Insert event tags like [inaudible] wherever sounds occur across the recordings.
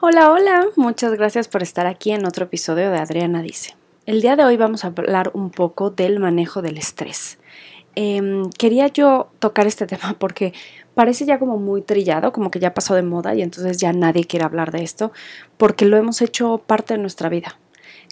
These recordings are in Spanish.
Hola, hola, muchas gracias por estar aquí en otro episodio de Adriana Dice. El día de hoy vamos a hablar un poco del manejo del estrés. Em, quería yo tocar este [laughs] tema porque parece ya como muy trillado, como que ya pasó de moda y entonces ya nadie quiere hablar de esto porque lo hemos hecho parte de nuestra vida.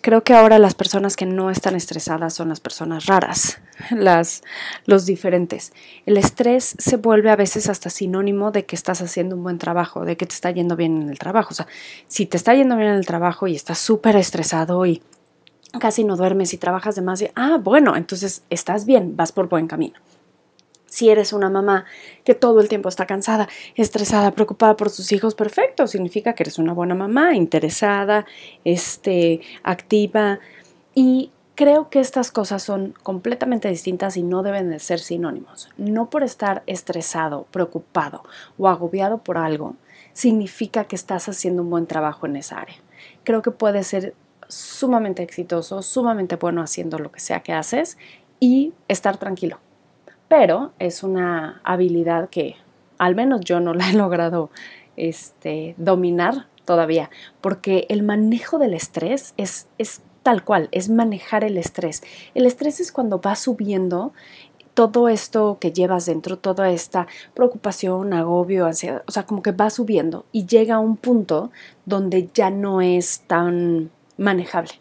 Creo que ahora las personas que no están estresadas son las personas raras, [laughs] las, los diferentes. El estrés se vuelve a veces hasta sinónimo de que estás haciendo un buen trabajo, de que te está yendo bien en el trabajo. O sea, si te está yendo bien en el trabajo y estás súper estresado y casi no duermes y trabajas demasiado, ah, bueno, entonces estás bien, vas por buen camino. Si eres una mamá que todo el tiempo está cansada, estresada, preocupada por sus hijos, perfecto, significa que eres una buena mamá, interesada, este, activa. Y creo que estas cosas son completamente distintas y no deben de ser sinónimos. No por estar estresado, preocupado o agobiado por algo, significa que estás haciendo un buen trabajo en esa área. Creo que puede ser sumamente exitoso, sumamente bueno haciendo lo que sea que haces y estar tranquilo pero es una habilidad que al menos yo no [laughs] la he logrado este, dominar todavía, porque el manejo del estrés es, es tal cual, es manejar el estrés. El estrés es cuando va subiendo todo esto que llevas dentro, toda esta preocupación, agobio, ansiedad, o sea, como que va subiendo y llega a un punto donde ya no es tan manejable.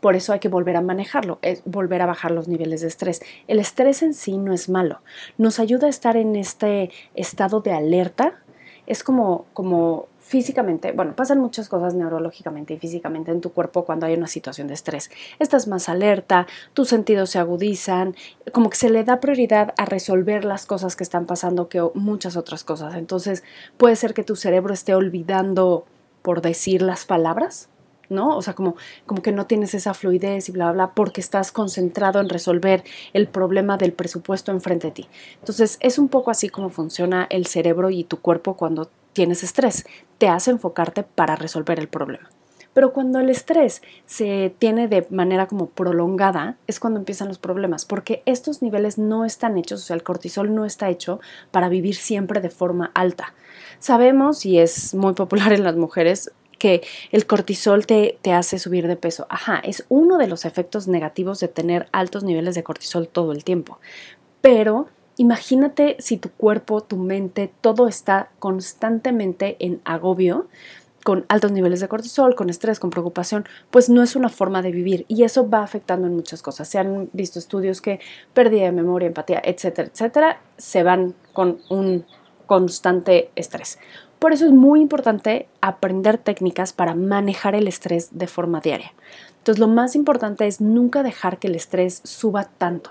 Por eso hay que volver a manejarlo, es volver a bajar los niveles de estrés. El estrés en sí no es malo, nos ayuda a estar en este estado de alerta. Es como, como físicamente, bueno, pasan muchas cosas neurológicamente y físicamente en tu cuerpo cuando hay una situación de estrés. Estás más alerta, tus sentidos se agudizan, como que se le da prioridad a resolver las cosas que están pasando que muchas otras cosas. Entonces puede ser que tu cerebro esté olvidando por decir las palabras ¿no? O sea, como, como que no tienes esa fluidez y bla, bla, porque estás concentrado en resolver el problema del presupuesto enfrente de ti. Entonces, es un poco así como funciona el cerebro y tu cuerpo cuando tienes estrés. Te hace enfocarte para resolver el problema. Pero cuando el estrés se tiene de manera como prolongada, es cuando empiezan los problemas, porque estos niveles no están hechos, o sea, el cortisol no está hecho para vivir siempre de forma alta. Sabemos, y es muy popular en las mujeres, que el cortisol te, te, hace subir de peso. Ajá, es uno de los efectos negativos de tener altos niveles de cortisol todo el tiempo. Pero imagínate si tu cuerpo, tu mente, todo está constantemente en agobio con altos niveles de cortisol, con estrés, con preocupación, pues no es una forma de vivir y eso va afectando en muchas cosas. Se han visto estudios que pérdida de memoria, empatía, etcétera, etcétera, se van con un constante estrés. Por eso es muy importante aprender técnicas para manejar el estrés de forma diaria. Entonces lo más importante es nunca dejar que el estrés suba tanto.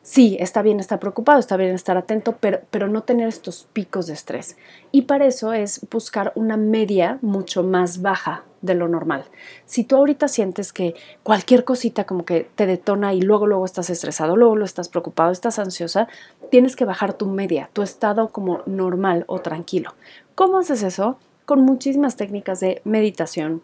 Sí, está bien estar preocupado, está bien estar atento, pero, pero no tener estos picos de estrés. Y para eso es buscar una media mucho más baja de lo normal. Si tú ahorita sientes que cualquier cosita como que te detona y luego luego estás estresado, luego lo estás preocupado, estás ansiosa, tienes que bajar tu media, tu estado como normal o tranquilo. ¿Cómo haces eso? Con muchísimas técnicas de meditación,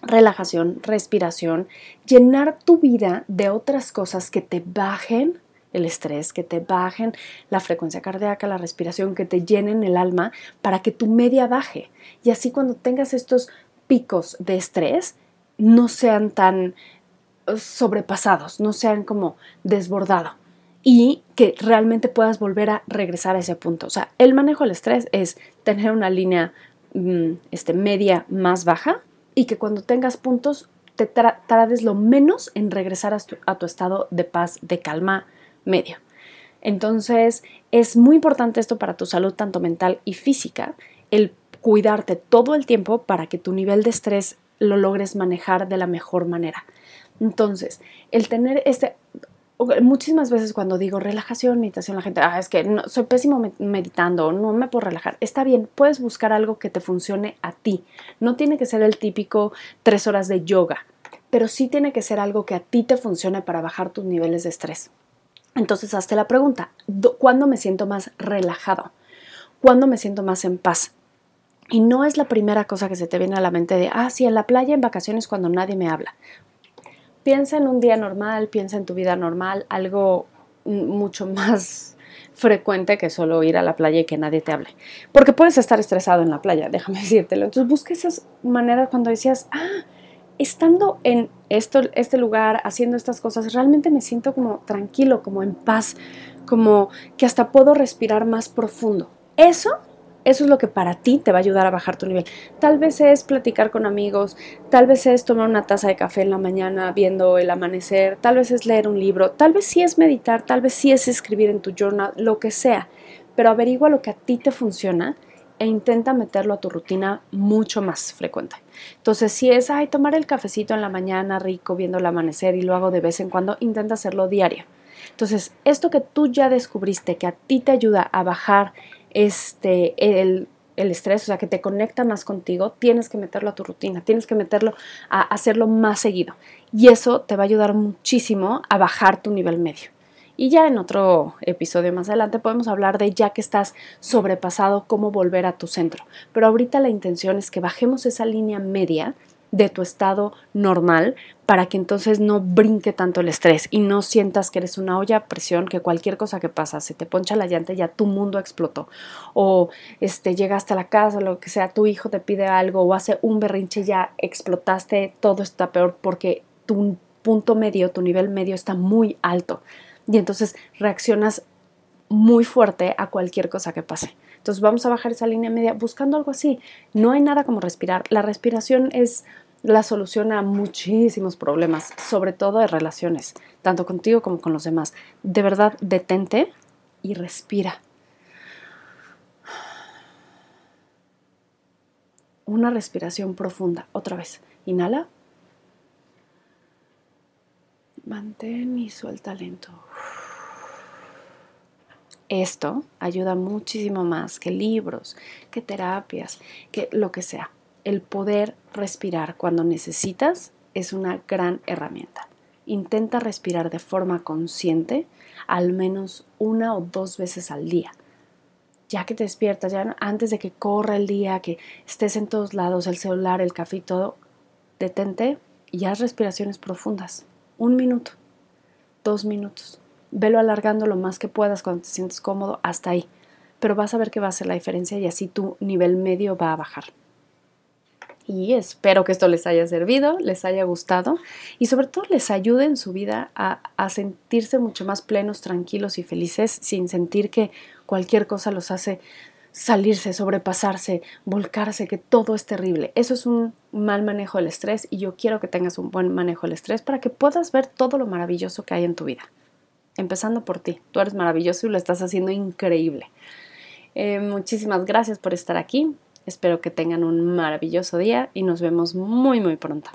relajación, respiración, llenar tu vida de otras cosas que te bajen el estrés, que te bajen la frecuencia cardíaca, la respiración, que te llenen el alma para que tu media baje. Y así cuando tengas estos picos de estrés no sean tan eh, sobrepasados, no sean como desbordado y que realmente puedas volver a regresar a ese punto. O sea, el manejo del estrés es tener una línea mm, este, media más baja y que cuando tengas puntos te tardes lo menos en regresar a tu, a tu estado de paz, de calma medio. Entonces, es muy importante esto para tu salud tanto mental y física, el cuidarte todo el tiempo para que tu nivel de estrés lo logres manejar de la mejor manera. Entonces, el tener este, muchísimas veces cuando digo relajación, meditación, la gente, ah, es que soy pésimo meditando, no me puedo relajar. Está bien, puedes buscar algo que te funcione a ti. No tiene que ser el típico tres horas de yoga, pero sí tiene que ser algo que a ti te funcione para bajar tus niveles de estrés. Entonces, hazte la pregunta, ¿cuándo me siento más relajado? ¿Cuándo me siento más en paz? Y no es la primera cosa que se te viene a la mente de, ah, sí, en la playa, en vacaciones, cuando nadie me habla. Piensa en un día normal, piensa en tu vida normal, algo mucho [laughs] más frecuente que solo ir a la playa y que nadie te hable. Porque puedes estar estresado en la playa, [laughs] déjame decírtelo. Entonces busca esas maneras cuando decías, ah, estando en esto, este lugar, haciendo estas cosas, realmente me siento como tranquilo, como en paz, como que hasta puedo respirar más profundo. Eso eso es lo que para ti te va a ayudar a bajar tu nivel. Tal vez es platicar con amigos, tal vez es tomar una taza de café en la mañana viendo el amanecer, tal vez es leer un libro, tal vez sí es meditar, tal vez sí es escribir en tu journal, lo que sea. Pero averigua lo que a ti te funciona e intenta meterlo a tu rutina mucho más frecuente. Entonces, si es, ay, tomar el cafecito en la mañana rico viendo el amanecer y lo hago de vez en cuando, intenta hacerlo diario. Entonces, esto que tú ya descubriste que a ti te ayuda a bajar este, el, el estrés, o sea, que te conecta más contigo, tienes que meterlo a tu rutina, tienes que meterlo a hacerlo más seguido. Y eso te va a ayudar muchísimo a bajar tu nivel medio. Y ya en otro episodio más adelante podemos hablar de ya que estás sobrepasado, cómo volver a tu centro. Pero ahorita la intención es que bajemos esa línea media de tu estado normal para que entonces no brinque tanto el estrés y no sientas que eres una olla a presión, que cualquier cosa que pasa, se te poncha la llanta ya tu mundo explotó. O este, llegaste a la casa, lo que sea, tu hijo te pide algo o hace un berrinche, ya explotaste, todo está peor porque tu punto medio, tu nivel medio está muy alto. Y entonces reaccionas muy fuerte a cualquier cosa que pase. Entonces vamos a bajar esa línea media buscando algo así. No hay nada como respirar. La respiración es la solución a muchísimos problemas, sobre todo de relaciones, tanto contigo como con los demás. De verdad, detente y respira. Una respiración profunda. Otra vez. Inhala. Mantén y suelta lento. Esto ayuda muchísimo más que libros, que terapias, que lo que sea. El poder respirar cuando necesitas es una gran herramienta. Intenta respirar de forma consciente al menos una o dos veces al día. Ya que te despiertas, ya antes de que corra el día, que estés en todos lados, el celular, el café y todo, detente y haz respiraciones profundas. Un minuto, dos minutos velo alargando lo más que puedas cuando te sientes cómodo hasta ahí. Pero vas a ver que va a hacer la diferencia y así tu nivel medio va a bajar. Y espero que esto les haya servido, les haya gustado y sobre todo les ayude en su vida a, a sentirse mucho más plenos, tranquilos y felices sin sentir que cualquier cosa los hace salirse, sobrepasarse, volcarse, que todo es terrible. Eso es un mal manejo del estrés y yo quiero que tengas un buen manejo del estrés para que puedas ver todo lo maravilloso que hay en tu vida empezando por ti. Tú eres maravilloso y lo estás haciendo increíble. Eh, muchísimas gracias por estar aquí. Espero que tengan un maravilloso día y nos vemos muy muy pronto.